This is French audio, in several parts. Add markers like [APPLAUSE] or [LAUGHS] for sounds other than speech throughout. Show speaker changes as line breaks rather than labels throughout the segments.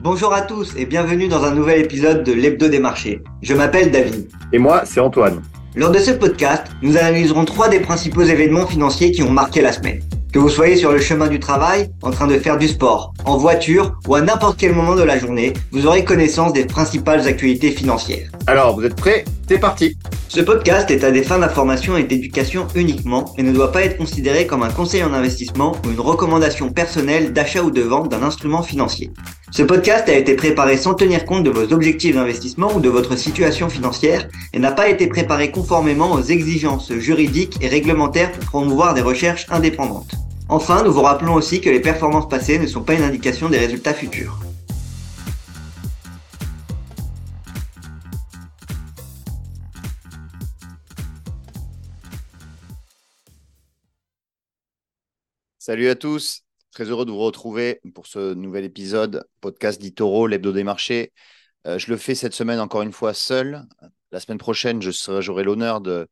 Bonjour à tous et bienvenue dans un nouvel épisode de l'Hebdo des marchés. Je m'appelle David.
Et moi, c'est Antoine.
Lors de ce podcast, nous analyserons trois des principaux événements financiers qui ont marqué la semaine. Que vous soyez sur le chemin du travail, en train de faire du sport, en voiture ou à n'importe quel moment de la journée, vous aurez connaissance des principales actualités financières.
Alors, vous êtes prêts? C'est parti
Ce podcast est à des fins d'information et d'éducation uniquement et ne doit pas être considéré comme un conseil en investissement ou une recommandation personnelle d'achat ou de vente d'un instrument financier. Ce podcast a été préparé sans tenir compte de vos objectifs d'investissement ou de votre situation financière et n'a pas été préparé conformément aux exigences juridiques et réglementaires pour promouvoir des recherches indépendantes. Enfin, nous vous rappelons aussi que les performances passées ne sont pas une indication des résultats futurs.
Salut à tous, très heureux de vous retrouver pour ce nouvel épisode podcast d'Itoro, l'hebdo des marchés. Euh, je le fais cette semaine encore une fois seul. La semaine prochaine, j'aurai l'honneur de,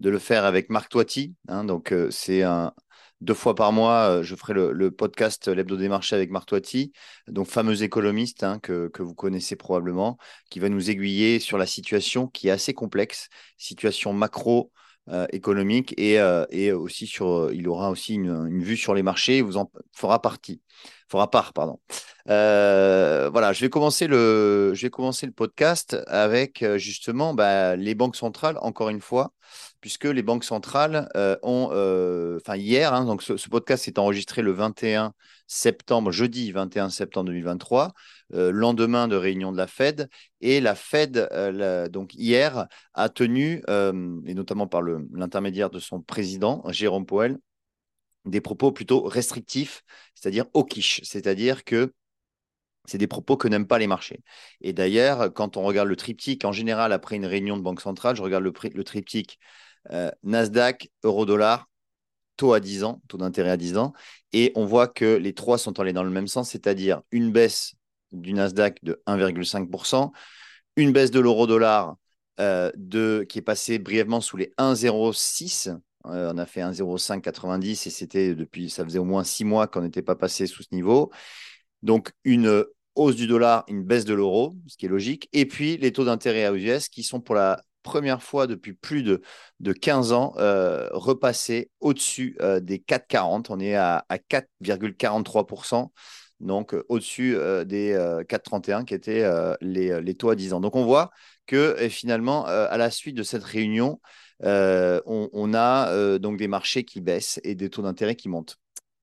de, le faire avec Marc Toiti. Hein, donc, euh, c'est un, deux fois par mois, euh, je ferai le, podcast L'Hebdo des marchés avec Marc Toiti, donc fameux économiste hein, que, que, vous connaissez probablement, qui va nous aiguiller sur la situation qui est assez complexe, situation macro, euh, économique et, euh, et, aussi sur, euh, il aura aussi une, vue sur les marchés, il vous en fera partie, fera part, pardon. voilà, je vais commencer le, je vais commencer le podcast avec justement bah, les banques centrales, encore une fois, puisque les banques centrales ont, enfin hier, hein, donc ce, podcast est enregistré le 21 septembre, jeudi 21 septembre 2023, euh, lendemain de réunion de la Fed. Et la Fed, euh, donc hier, a tenu, euh, et notamment par l'intermédiaire de son président, Jérôme Powell, des propos plutôt restrictifs, c'est-à-dire quiche, c'est-à-dire que c'est des propos que n'aiment pas les marchés. Et d'ailleurs, quand on regarde le triptyque, en général, après une réunion de banque centrale, je regarde le, le triptyque Nasdaq, euro-dollar, taux à 10 ans, taux d'intérêt à 10 ans, et on voit que les trois sont allés dans le même sens, c'est-à-dire une baisse du Nasdaq de 1,5%, une baisse de l'euro-dollar euh, qui est passée brièvement sous les 1,06. Euh, on a fait 1,0590 et c'était depuis, ça faisait au moins six mois qu'on n'était pas passé sous ce niveau. Donc une hausse du dollar, une baisse de l'euro, ce qui est logique. Et puis les taux d'intérêt à US qui sont pour la première fois depuis plus de, de 15 ans euh, repassés au-dessus euh, des 4,40. On est à, à 4,43% donc euh, au-dessus des 4,31 qui étaient les, taux à 10 ans. Donc on voit que finalement, à la suite de cette réunion, on, a donc des marchés qui baissent et des taux d'intérêt qui montent.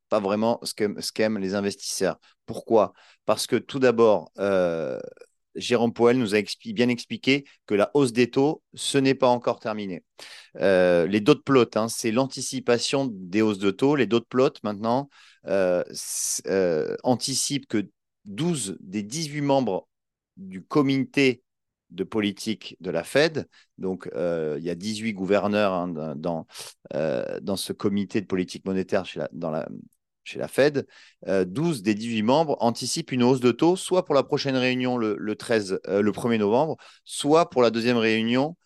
Pas vraiment ce qu'aiment les investisseurs. Pourquoi? Parce que tout d'abord, Jérôme Poel nous a bien expliqué que la hausse des taux, ce n'est pas encore terminé. Euh, les dot plots, hein, c'est l'anticipation des hausses de taux. Les dot plots, maintenant, euh, euh, anticipent que 12 des 18 membres du comité de politique de la Fed. Donc, il y a 18 gouverneurs hein, dans, dans ce comité de politique monétaire chez dans la, chez la Fed, 12 euh, des 18 membres anticipent une hausse de taux, soit pour la prochaine réunion le, 13, euh, le 1er novembre, soit pour la deuxième réunion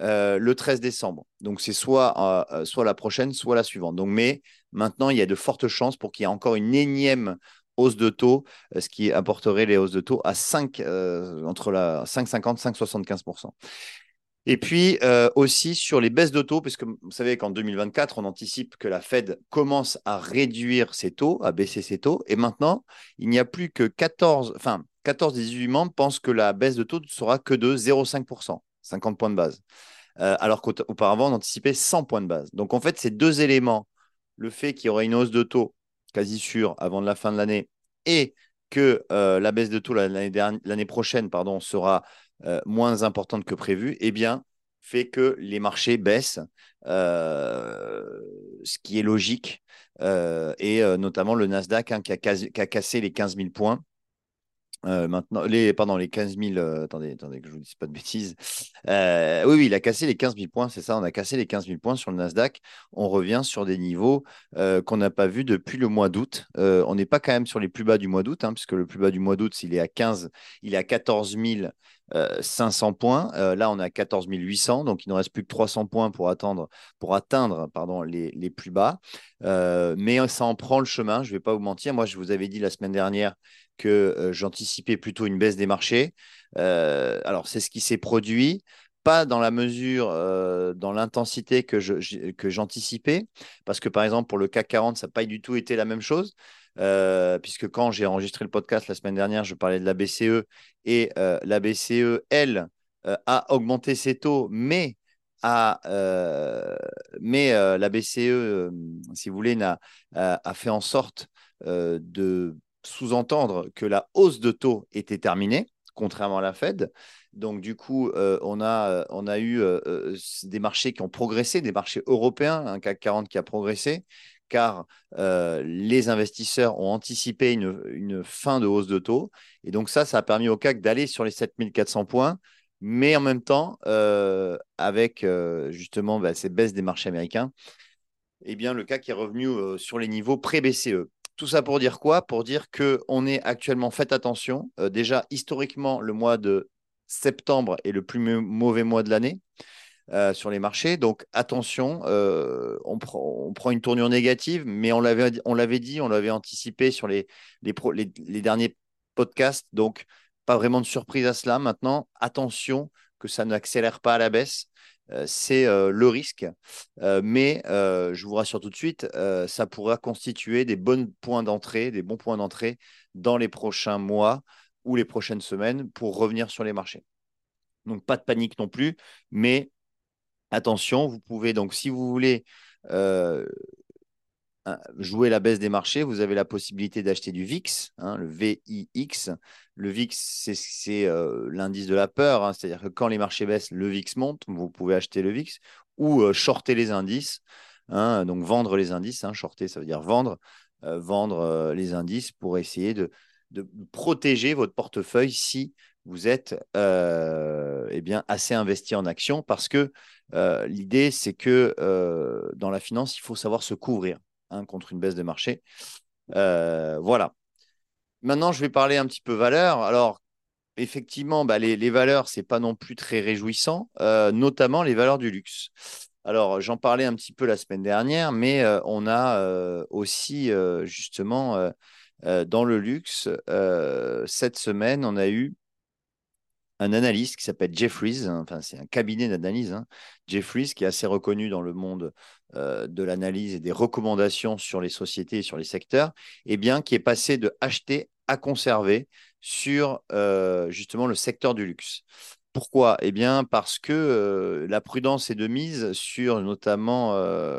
euh, le 13 décembre. Donc c'est soit, soit la prochaine, soit la suivante. Donc, mais maintenant, il y a de fortes chances pour qu'il y ait encore une énième hausse de taux, ce qui apporterait les hausses de taux à 5, entre la 5,50 5,75%. Et puis euh, aussi sur les baisses de taux, puisque vous savez qu'en 2024, on anticipe que la Fed commence à réduire ses taux, à baisser ses taux. Et maintenant, il n'y a plus que 14, enfin 14 des 18 membres pensent que la baisse de taux ne sera que de 0,5%, 50 points de base. Euh, alors qu'auparavant, on anticipait 100 points de base. Donc en fait, ces deux éléments, le fait qu'il y aurait une hausse de taux quasi sûre avant la fin de l'année et que euh, la baisse de taux l'année prochaine pardon, sera euh, moins importante que prévu, eh bien, fait que les marchés baissent, euh, ce qui est logique, euh, et notamment le Nasdaq hein, qui, a qui, a cassé les 15 000 points euh, maintenant, les, pardon, les 15 000, euh, attendez, attendez que je vous dise pas de bêtises. Euh, oui, oui, il a cassé les 15 000 points, c'est ça, on a cassé les 15 000 points sur le Nasdaq. On revient sur des niveaux qu'on n'a pas vus depuis le mois d'août. on n'est pas quand même sur les plus bas du mois d'août, hein, puisque le plus bas du mois d'août, il est à 15, il est à 14 500 points. là, on à 14 800, donc il ne reste plus que 300 points pour, attendre, pour atteindre pardon, les, les plus bas. mais ça en prend le chemin, je ne vais pas vous mentir. Moi, je vous avais dit la semaine dernière que j'anticipais plutôt une baisse des marchés. alors, c'est ce qui s'est produit pas dans la mesure, dans l'intensité que, je, que j'anticipais, parce que par exemple, pour le CAC 40, ça n'a pas du tout été la même chose. puisque quand j'ai enregistré le podcast la semaine dernière, je parlais de la BCE et la BCE, elle, a augmenté ses taux, mais a, mais la BCE, si vous voulez, a, a, fait en sorte de sous-entendre que la hausse de taux était terminée, contrairement à la Fed. Donc, du coup, on, a, on a eu des marchés qui ont progressé, des marchés européens, un CAC 40 qui a progressé, car les investisseurs ont anticipé une, une, fin de hausse de taux. Et donc, ça, ça a permis au CAC d'aller sur les 7400 points mais en même temps, euh, avec euh, justement bah, ces baisses des marchés américains, eh bien, le CAC est revenu euh, sur les niveaux pré-BCE. Tout ça pour dire quoi? Pour dire qu'on est actuellement, faites attention, déjà historiquement, le mois de septembre est le plus mauvais mois de l'année. sur les marchés. Donc attention, on, prend une tournure négative, mais on l'avait dit, on l'avait anticipé sur les, les, derniers podcasts. Donc pas vraiment de surprise à cela. Maintenant, attention que ça n'accélère pas à la baisse. Euh, c'est euh, le risque. Euh, mais je vous rassure tout de suite, ça pourra constituer des bons points d'entrée, des bons points d'entrée dans les prochains mois ou les prochaines semaines pour revenir sur les marchés. Donc pas de panique non plus, mais attention, vous pouvez donc si vous voulez jouer la baisse des marchés, vous avez la possibilité d'acheter du VIX, hein, le VIX. Le VIX, c'est euh, l'indice de la peur, hein, c'est-à-dire que quand les marchés baissent, le VIX monte, vous pouvez acheter le VIX ou euh, shorter les indices, hein, donc vendre les indices. shorter, ça veut dire vendre, euh, vendre les indices pour essayer de, protéger votre portefeuille si vous êtes eh assez investi en actions, parce que l'idée, c'est que dans la finance, il faut savoir se couvrir. Contre une baisse de marché. Euh, voilà. Maintenant, je vais parler un petit peu valeur. Alors, effectivement, bah, les, les, valeurs, c'est pas non plus très réjouissant, euh, notamment les valeurs du luxe. Alors, j'en parlais un petit peu la semaine dernière, mais euh, on a aussi justement dans le luxe, cette semaine, on a eu un analyste qui s'appelle Jeffries, enfin c'est un cabinet d'analyse, hein, Jeffries qui est assez reconnu dans le monde euh, de l'analyse et des recommandations sur les sociétés et sur les secteurs, et eh bien qui est passé de acheter à conserver sur euh, justement le secteur du luxe. Pourquoi? Eh bien parce que euh, la prudence est de mise sur notamment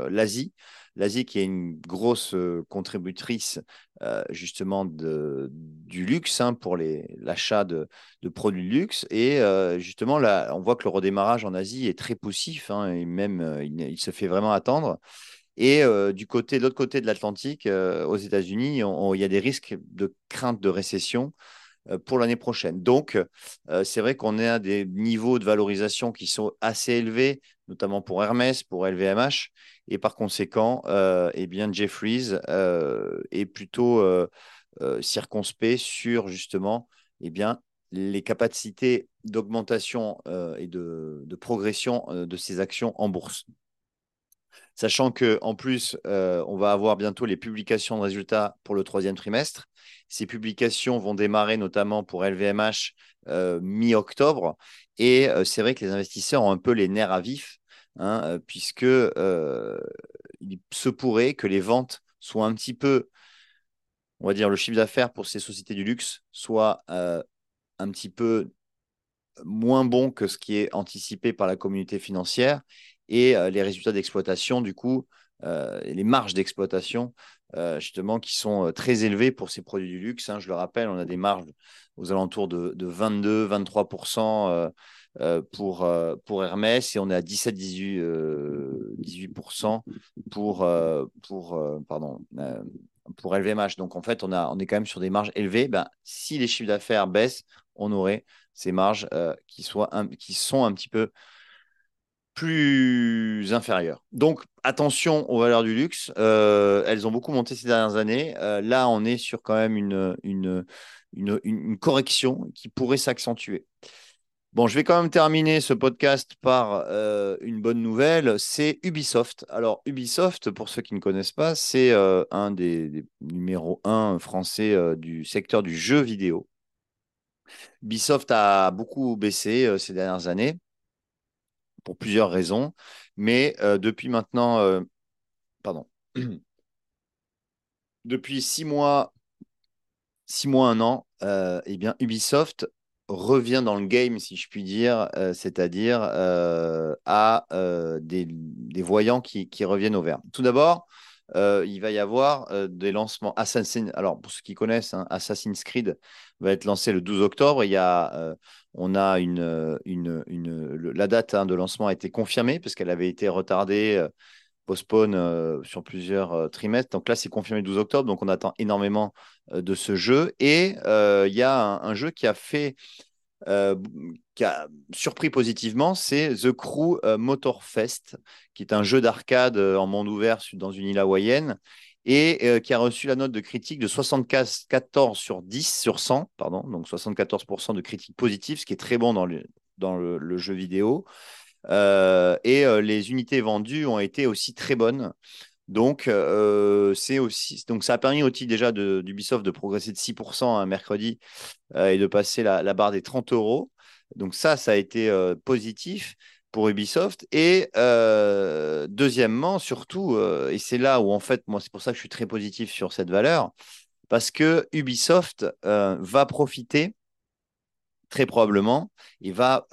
l'Asie, l'Asie qui est une grosse euh, contributrice euh, justement du luxe hein, pour l'achat de, de, produits de luxe. Et euh, justement, là, on voit que le redémarrage en Asie est très poussif hein, et même il, se fait vraiment attendre. Et du côté, de l'autre côté de l'Atlantique, aux États-Unis, il y a des risques de crainte de récession pour l'année prochaine. Donc, c'est vrai qu'on est à des niveaux de valorisation qui sont assez élevés, notamment pour Hermès, pour LVMH. Et par conséquent, euh, eh bien, Jeffries euh, est plutôt euh, circonspect sur justement eh bien, les capacités d'augmentation et de, progression de ces actions en bourse. Sachant qu'en plus, on va avoir bientôt les publications de résultats pour le troisième trimestre. Ces publications vont démarrer notamment pour LVMH mi-octobre. Et c'est vrai que les investisseurs ont un peu les nerfs à vif Hein, euh, puisque euh, il se pourrait que les ventes soient un petit peu, on va dire, le chiffre d'affaires pour ces sociétés du luxe soit euh, un petit peu moins bon que ce qui est anticipé par la communauté financière et les résultats d'exploitation, du coup, les marges d'exploitation, justement, qui sont très élevées pour ces produits du luxe. Hein. je le rappelle, on a des marges aux alentours de, de 22-23% euh, pour, euh, pour Hermès et on est à 17-18% euh, pour, pour, pardon, pour LVMH. Donc en fait, on, a, on est quand même sur des marges élevées. Ben, si les chiffres d'affaires baissent, on aurait ces marges qui, soient qui sont un petit peu plus inférieures. Donc attention aux valeurs du luxe. elles ont beaucoup monté ces dernières années. là, on est sur quand même une, une, une correction qui pourrait s'accentuer. Bon, je vais quand même terminer ce podcast par euh, une bonne nouvelle, c'est Ubisoft. Alors, Ubisoft, pour ceux qui ne connaissent pas, c'est euh, un des, numéros 1 français euh, du secteur du jeu vidéo. Ubisoft a beaucoup baissé ces dernières années pour plusieurs raisons, mais depuis maintenant, pardon, [CLEARS THROAT] depuis six mois, six mois, un an, eh bien, Ubisoft revient dans le game, si je puis dire, euh, c'est-à-dire euh, à euh, des, voyants qui, reviennent au vert. Tout d'abord, il va y avoir des lancements Assassin's Alors, pour ceux qui connaissent, hein, Assassin's Creed va être lancé le 12 octobre. Il y a, on a une, une, la date hein, de lancement a été confirmée parce qu'elle avait été retardée postpone sur plusieurs trimestres. Donc là, c'est confirmé le 12 octobre. Donc on attend énormément de ce jeu. Et il y a un, jeu qui a fait. qui a surpris positivement, c'est The Crew Motorfest, qui est un jeu d'arcade en monde ouvert dans une île hawaïenne et qui a reçu la note de critique de 74 sur 10 sur 100, pardon, donc 74% de critiques positives, ce qui est très bon dans le, dans le jeu vidéo. Euh, et euh, les unités vendues ont été aussi très bonnes. Donc, euh, aussi, donc ça a permis aussi déjà d'Ubisoft de, progresser de 6% un mercredi et de passer la, barre des 30 euros. Donc ça, ça a été positif pour Ubisoft. Et deuxièmement, surtout, et c'est là où en fait, moi, c'est pour ça que je suis très positif sur cette valeur, parce que Ubisoft va profiter très probablement, il va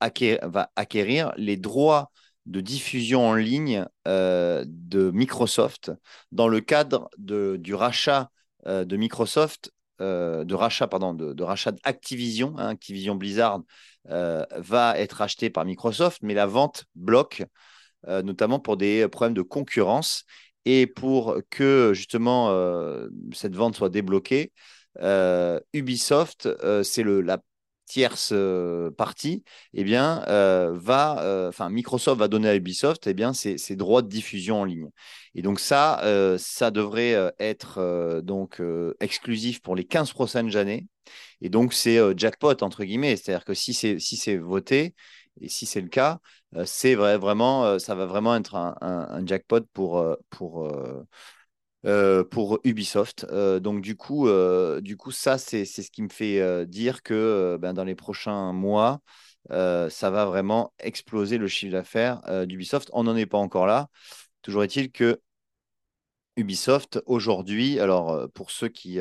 va acquérir les droits de diffusion en ligne euh, de Microsoft dans le cadre du rachat euh, de Microsoft, euh, de rachat, pardon, de, rachat d'Activision. Hein, Activision Blizzard va être acheté par Microsoft, mais la vente bloque, notamment pour des problèmes de concurrence. Et pour que justement cette vente soit débloquée, Ubisoft, c'est la tierce euh, partie, eh bien, euh, va, euh, enfin, Microsoft va donner à Ubisoft, eh bien, ses, droits de diffusion en ligne. Et donc ça, ça devrait être donc exclusif pour les 15 prochaines années. Et donc c'est jackpot entre guillemets, c'est-à-dire que si c'est si voté et si c'est le cas, c'est vrai, vraiment, ça va vraiment être un, un jackpot pour pour euh, pour Ubisoft. Euh, donc du coup, euh, du coup ça, c'est ce qui me fait dire que ben, dans les prochains mois, ça va vraiment exploser le chiffre d'affaires d'Ubisoft. On n'en est pas encore là. Toujours est-il que Ubisoft, aujourd'hui, alors pour ceux qui...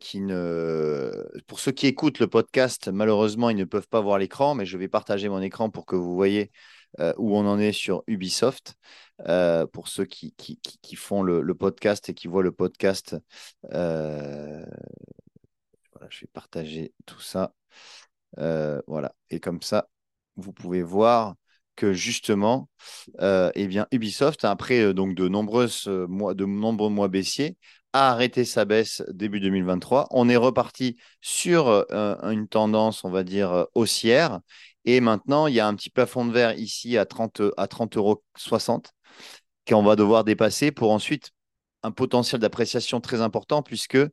qui ne... Pour ceux qui écoutent le podcast, malheureusement, ils ne peuvent pas voir l'écran, mais je vais partager mon écran pour que vous voyez où on en est sur Ubisoft. Euh, pour ceux qui, font le, podcast et qui voient le podcast. Euh, je vais partager tout ça. Euh, voilà. Et comme ça, vous pouvez voir que justement, eh bien, Ubisoft, après donc de, nombreuses, mois, de nombreux mois baissiers, a arrêté sa baisse début 2023. On est reparti sur une tendance, on va dire, haussière. Et maintenant, il y a un petit plafond de verre ici à 30, à 30 euros qu'on va devoir dépasser pour ensuite un potentiel d'appréciation très important puisque euh,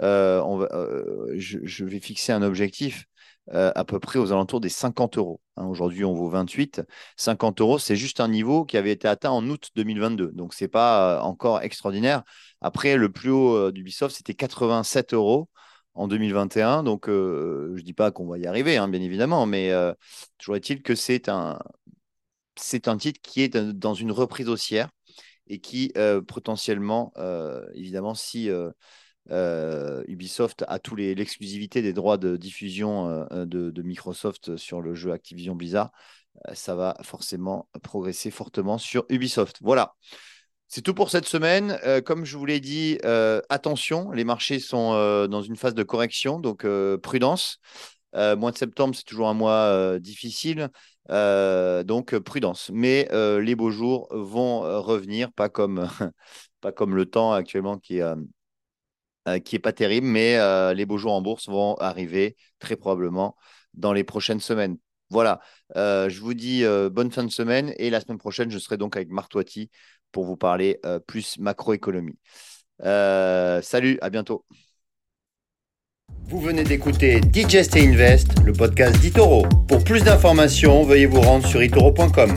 euh, je, vais fixer un objectif euh, à peu près aux alentours des 50 euros. Hein. Aujourd'hui, on vaut 28. 50 euros, c'est juste un niveau qui avait été atteint en août 2022. Donc, ce n'est pas encore extraordinaire. Après, le plus haut d'Ubisoft, c'était 87 euros en 2021. Donc, je ne dis pas qu'on va y arriver, hein, bien évidemment, mais toujours est-il que c'est un, c'est un titre qui est dans une reprise haussière et qui euh, potentiellement, euh, évidemment, si euh, Ubisoft a tous l'exclusivité des droits de diffusion de, Microsoft sur le jeu Activision Blizzard, ça va forcément progresser fortement sur Ubisoft. Voilà. C'est tout pour cette semaine. comme je vous l'ai dit, attention, les marchés sont dans une phase de correction, donc prudence. mois de septembre, c'est toujours un mois difficile. Euh, donc prudence. Mais euh, les beaux jours vont euh, revenir, pas comme, [LAUGHS] pas comme le temps actuellement qui est, pas terrible, mais les beaux jours en bourse vont arriver très probablement dans les prochaines semaines. Voilà, je vous dis bonne fin de semaine et la semaine prochaine, je serai donc avec Marc Toiti pour vous parler plus macroéconomie. salut, à bientôt. Vous venez d'écouter Digest et Invest, le podcast d'Itoro. Pour plus d'informations, veuillez vous rendre sur itoro.com.